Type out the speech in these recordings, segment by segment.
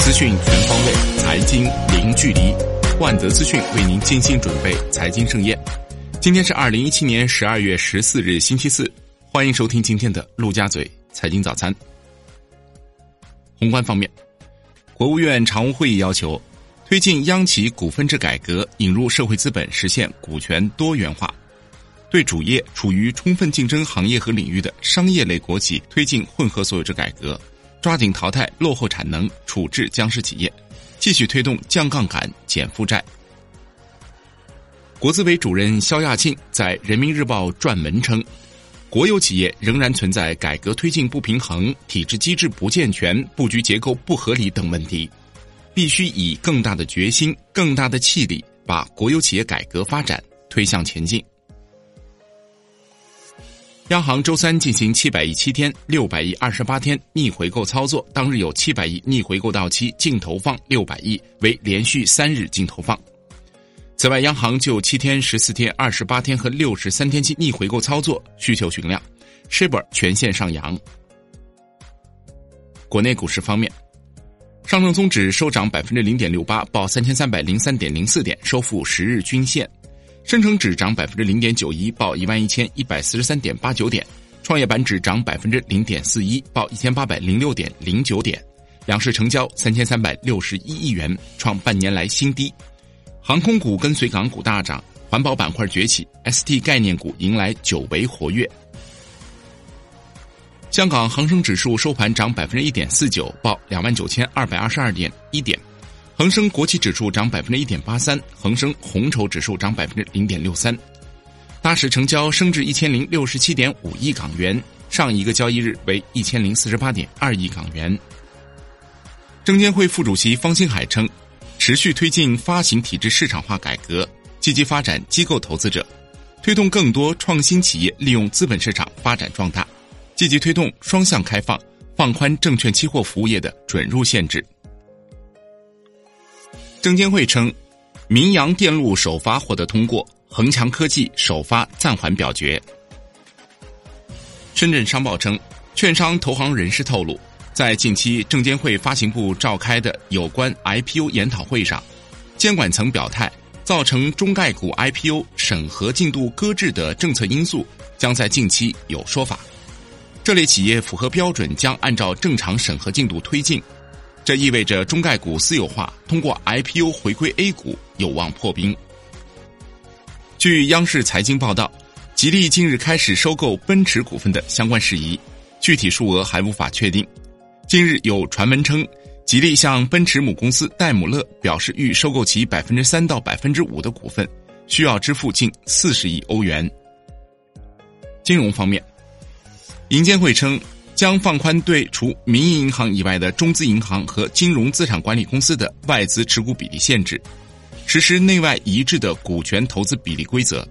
资讯全方位，财经零距离。万德资讯为您精心准备财经盛宴。今天是二零一七年十二月十四日，星期四。欢迎收听今天的陆家嘴财经早餐。宏观方面，国务院常务会议要求推进央企股份制改革，引入社会资本，实现股权多元化。对主业处于充分竞争行业和领域的商业类国企推进混合所有制改革。抓紧淘汰落后产能，处置僵尸企业，继续推动降杠杆、减负债。国资委主任肖亚庆在《人民日报》撰文称，国有企业仍然存在改革推进不平衡、体制机制不健全、布局结构不合理等问题，必须以更大的决心、更大的气力，把国有企业改革发展推向前进。央行周三进行七百亿七天、六百亿二十八天逆回购操作，当日有七百亿逆回购到期，净投放六百亿，为连续三日净投放。此外，央行就七天、十四天、二十八天和六十三天期逆回购操作需求询量，shibor 全线上扬。国内股市方面，上证综指收涨百分之零点六八，报三千三百零三点零四点，收复十日均线。深成指涨百分之零点九一，报一万一千一百四十三点八九点；创业板指涨百分之零点四一，报一千八百零六点零九点。两市成交三千三百六十一亿元，创半年来新低。航空股跟随港股大涨，环保板块崛起，ST 概念股迎来久违活跃。香港恒生指数收盘涨百分之一点四九，报两万九千二百二十二点一点。恒生国企指数涨百分之一点八三，恒生红筹指数涨百分之零点六三，大市成交升至一千零六十七点五亿港元，上一个交易日为一千零四十八点二亿港元。证监会副主席方星海称，持续推进发行体制市场化改革，积极发展机构投资者，推动更多创新企业利用资本市场发展壮大，积极推动双向开放，放宽证券期货服务业的准入限制。证监会称，民阳电路首发获得通过，恒强科技首发暂缓表决。深圳商报称，券商投行人士透露，在近期证监会发行部召开的有关 IPO 研讨会上，监管层表态，造成中概股 IPO 审核进度搁置的政策因素将在近期有说法。这类企业符合标准，将按照正常审核进度推进。这意味着中概股私有化通过 IPO 回归 A 股有望破冰。据央视财经报道，吉利近日开始收购奔驰股份的相关事宜，具体数额还无法确定。近日有传闻称，吉利向奔驰母公司戴姆勒表示欲收购其百分之三到百分之五的股份，需要支付近四十亿欧元。金融方面，银监会称。将放宽对除民营银行以外的中资银行和金融资产管理公司的外资持股比例限制，实施内外一致的股权投资比例规则，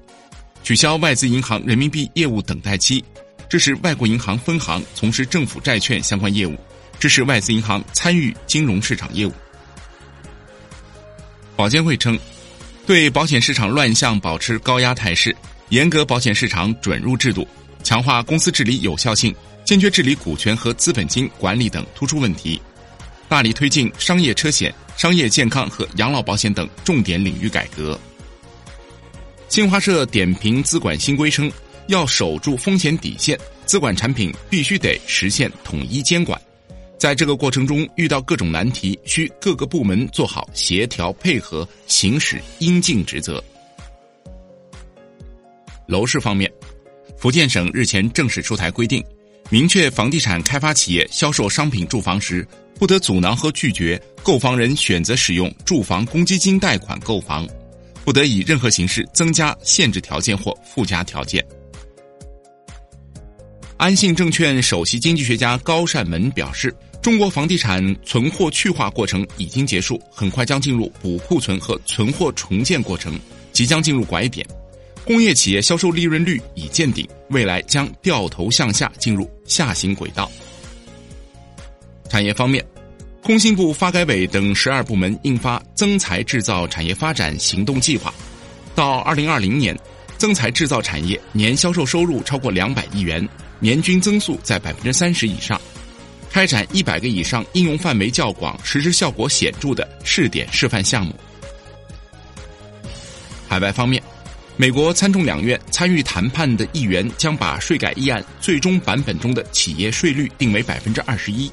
取消外资银行人民币业务等待期，支持外国银行分行从事政府债券相关业务，支持外资银行参与金融市场业务。保监会称，对保险市场乱象保持高压态势，严格保险市场准入制度，强化公司治理有效性。坚决治理股权和资本金管理等突出问题，大力推进商业车险、商业健康和养老保险等重点领域改革。新华社点评资管新规称，要守住风险底线，资管产品必须得实现统一监管。在这个过程中遇到各种难题，需各个部门做好协调配合，行使应尽职责。楼市方面，福建省日前正式出台规定。明确房地产开发企业销售商品住房时，不得阻挠和拒绝购房人选择使用住房公积金贷款购房，不得以任何形式增加限制条件或附加条件。安信证券首席经济学家高善文表示，中国房地产存货去化过程已经结束，很快将进入补库存和存货重建过程，即将进入拐点。工业企业销售利润率已见顶，未来将掉头向下，进入下行轨道。产业方面，工信部、发改委等十二部门印发增材制造产业发展行动计划，到二零二零年，增材制造产业年销售收入超过两百亿元，年均增速在百分之三十以上。开展一百个以上应用范围较广、实施效果显著的试点示范项目。海外方面，美国参众两院参与谈判的议员将把税改议案最终版本中的企业税率定为百分之二十一，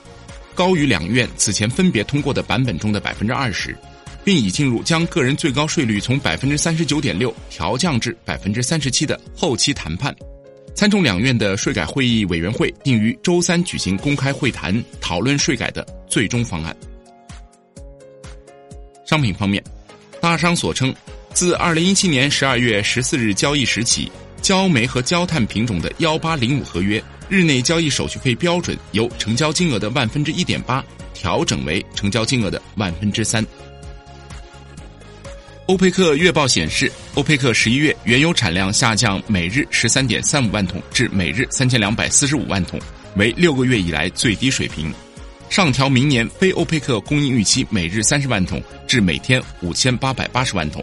高于两院此前分别通过的版本中的百分之二十，并已进入将个人最高税率从百分之三十九点六调降至百分之三十七的后期谈判。参众两院的税改会议委员会定于周三举行公开会谈，讨论税改的最终方案。商品方面，大商所称，自二零一七年十二月十四日交易时起，焦煤和焦炭品种的幺八零五合约日内交易手续费标准由成交金额的万分之一点八调整为成交金额的万分之三。欧佩克月报显示，欧佩克十一月原油产量下降每日十三点三五万桶至每日三千两百四十五万桶，为六个月以来最低水平。上调明年非欧佩克供应预期每日三十万桶至每天五千八百八十万桶。